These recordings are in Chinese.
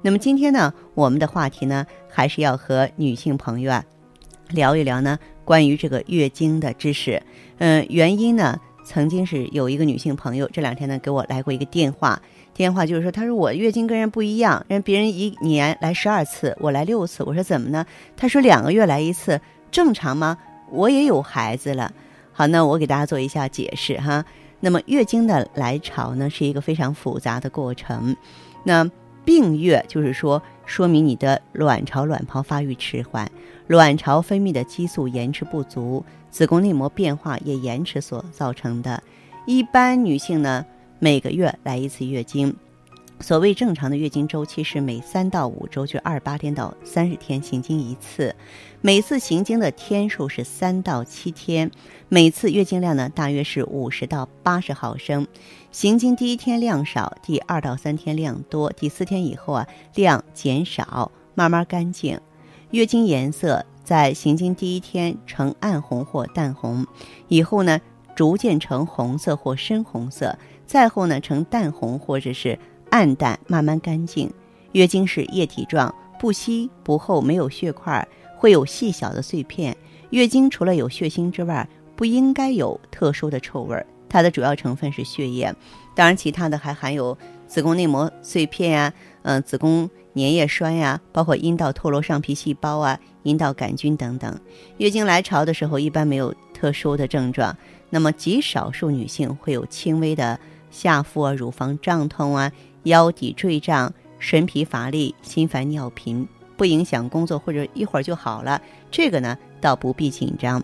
那么今天呢，我们的话题呢，还是要和女性朋友啊聊一聊呢，关于这个月经的知识。嗯，原因呢，曾经是有一个女性朋友这两天呢给我来过一个电话，电话就是说，她说我月经跟人不一样，人别人一年来十二次，我来六次。我说怎么呢？她说两个月来一次，正常吗？我也有孩子了。好，那我给大家做一下解释哈。那么月经的来潮呢，是一个非常复杂的过程。那病月就是说，说明你的卵巢、卵泡发育迟缓，卵巢分泌的激素延迟不足，子宫内膜变化也延迟所造成的。一般女性呢，每个月来一次月经。所谓正常的月经周期是每三到五周，就二十八天到三十天行经一次，每次行经的天数是三到七天，每次月经量呢大约是五十到八十毫升。行经第一天量少，第二到三天量多，第四天以后啊量减少，慢慢干净。月经颜色在行经第一天呈暗红或淡红，以后呢逐渐呈红色或深红色，再后呢呈淡红或者是。暗淡，慢慢干净。月经是液体状，不稀不厚，没有血块，会有细小的碎片。月经除了有血腥之外，不应该有特殊的臭味儿。它的主要成分是血液，当然其他的还含有子宫内膜碎片呀，嗯，子宫粘液栓呀，包括阴道脱落上皮细胞啊，阴道杆菌等等。月经来潮的时候，一般没有特殊的症状，那么极少数女性会有轻微的下腹啊、乳房胀痛啊。腰底坠胀、神疲乏力、心烦尿频，不影响工作或者一会儿就好了，这个呢倒不必紧张。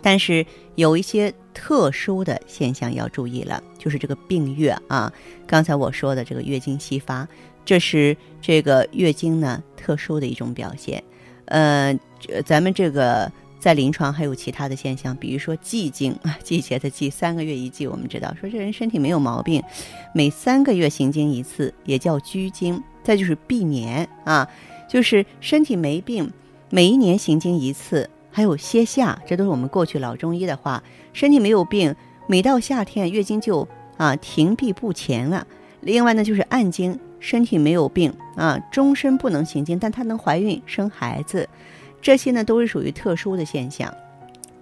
但是有一些特殊的现象要注意了，就是这个病月啊，刚才我说的这个月经稀发，这是这个月经呢特殊的一种表现。呃，咱们这个。在临床还有其他的现象，比如说季经啊，季节的季，三个月一季。我们知道，说这人身体没有毛病，每三个月行经一次，也叫居经。再就是闭年啊，就是身体没病，每一年行经一次。还有歇夏，这都是我们过去老中医的话，身体没有病，每到夏天月经就啊停闭不前了。另外呢，就是暗经，身体没有病啊，终身不能行经，但她能怀孕生孩子。这些呢都是属于特殊的现象，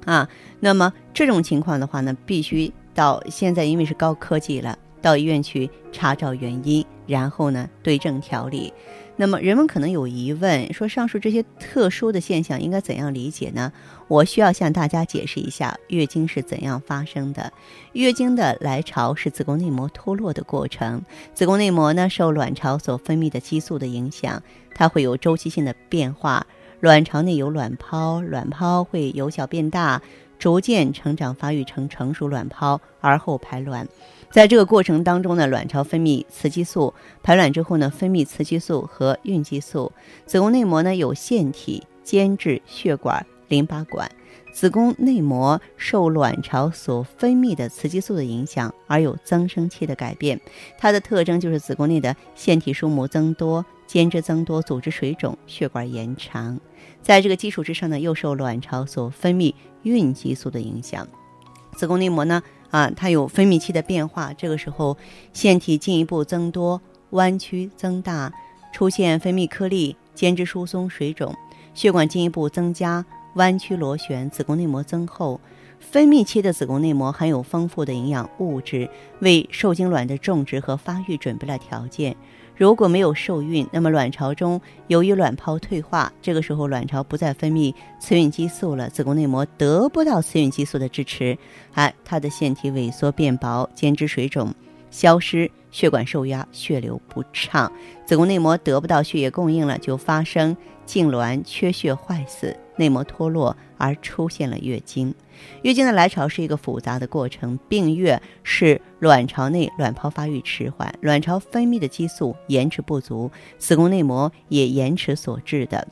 啊，那么这种情况的话呢，必须到现在因为是高科技了，到医院去查找原因，然后呢对症调理。那么人们可能有疑问，说上述这些特殊的现象应该怎样理解呢？我需要向大家解释一下月经是怎样发生的。月经的来潮是子宫内膜脱落的过程，子宫内膜呢受卵巢所分泌的激素的影响，它会有周期性的变化。卵巢内有卵泡，卵泡会由小变大，逐渐成长发育成成熟卵泡，而后排卵。在这个过程当中呢，卵巢分泌雌激素，排卵之后呢，分泌雌激素和孕激素。子宫内膜呢有腺体、间质、血管、淋巴管。子宫内膜受卵巢所分泌的雌激素的影响，而有增生期的改变。它的特征就是子宫内的腺体数目增多。间质增多，组织水肿，血管延长，在这个基础之上呢，又受卵巢所分泌孕激素的影响，子宫内膜呢，啊，它有分泌期的变化，这个时候腺体进一步增多，弯曲增大，出现分泌颗粒，间质疏松，水肿，血管进一步增加，弯曲螺旋，子宫内膜增厚。分泌期的子宫内膜含有丰富的营养物质，为受精卵的种植和发育准备了条件。如果没有受孕，那么卵巢中由于卵泡退化，这个时候卵巢不再分泌雌孕激素了，子宫内膜得不到雌孕激素的支持，哎，它的腺体萎缩变薄，间质水肿消失，血管受压，血流不畅，子宫内膜得不到血液供应了，就发生痉挛、缺血、坏死。内膜脱落而出现了月经，月经的来潮是一个复杂的过程。病月是卵巢内卵泡发育迟缓，卵巢分泌的激素延迟不足，子宫内膜也延迟所致的。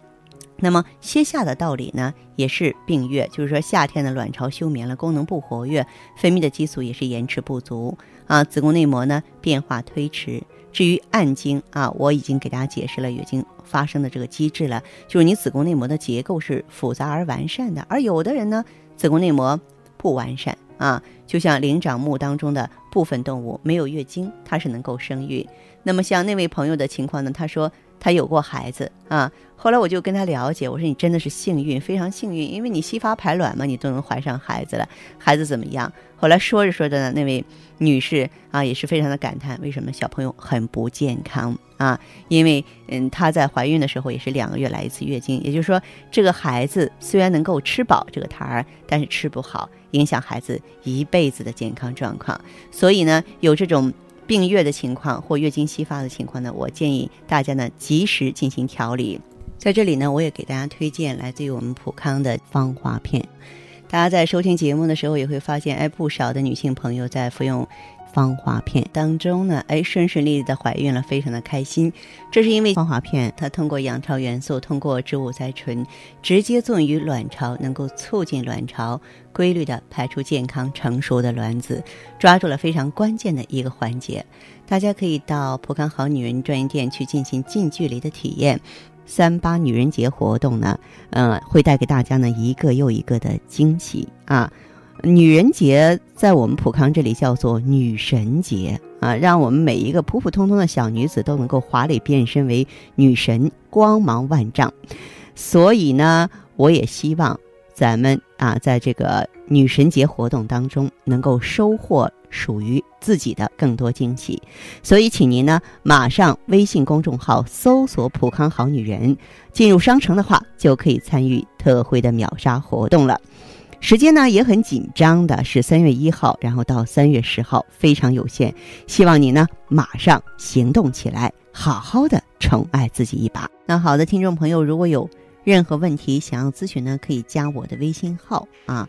那么歇夏的道理呢，也是病月，就是说夏天的卵巢休眠了，功能不活跃，分泌的激素也是延迟不足啊，子宫内膜呢变化推迟。至于暗经啊，我已经给大家解释了月经发生的这个机制了，就是你子宫内膜的结构是复杂而完善的，而有的人呢，子宫内膜不完善啊，就像灵长目当中的部分动物没有月经，它是能够生育。那么像那位朋友的情况呢，他说他有过孩子啊。后来我就跟他了解，我说你真的是幸运，非常幸运，因为你吸发排卵嘛，你都能怀上孩子了。孩子怎么样？后来说着说着呢，那位女士啊也是非常的感叹，为什么小朋友很不健康啊？因为嗯，她在怀孕的时候也是两个月来一次月经，也就是说这个孩子虽然能够吃饱这个胎儿，但是吃不好，影响孩子一辈子的健康状况。所以呢，有这种病月的情况或月经稀发的情况呢，我建议大家呢及时进行调理。在这里呢，我也给大家推荐来自于我们普康的芳华片。大家在收听节目的时候，也会发现，哎，不少的女性朋友在服用芳华片当中呢，哎，顺顺利利的怀孕了，非常的开心。这是因为芳华片它通过养巢元素，通过植物甾醇，直接作用于卵巢，能够促进卵巢规律的排出健康成熟的卵子，抓住了非常关键的一个环节。大家可以到普康好女人专营店去进行近距离的体验。三八女人节活动呢，嗯，会带给大家呢一个又一个的惊喜啊！女人节在我们普康这里叫做女神节啊，让我们每一个普普通通的小女子都能够华丽变身为女神，光芒万丈。所以呢，我也希望咱们啊，在这个女神节活动当中能够收获。属于自己的更多惊喜，所以请您呢马上微信公众号搜索“普康好女人”，进入商城的话就可以参与特惠的秒杀活动了。时间呢也很紧张的，是三月一号，然后到三月十号，非常有限。希望你呢马上行动起来，好好的宠爱自己一把。那好的，听众朋友，如果有任何问题想要咨询呢，可以加我的微信号啊。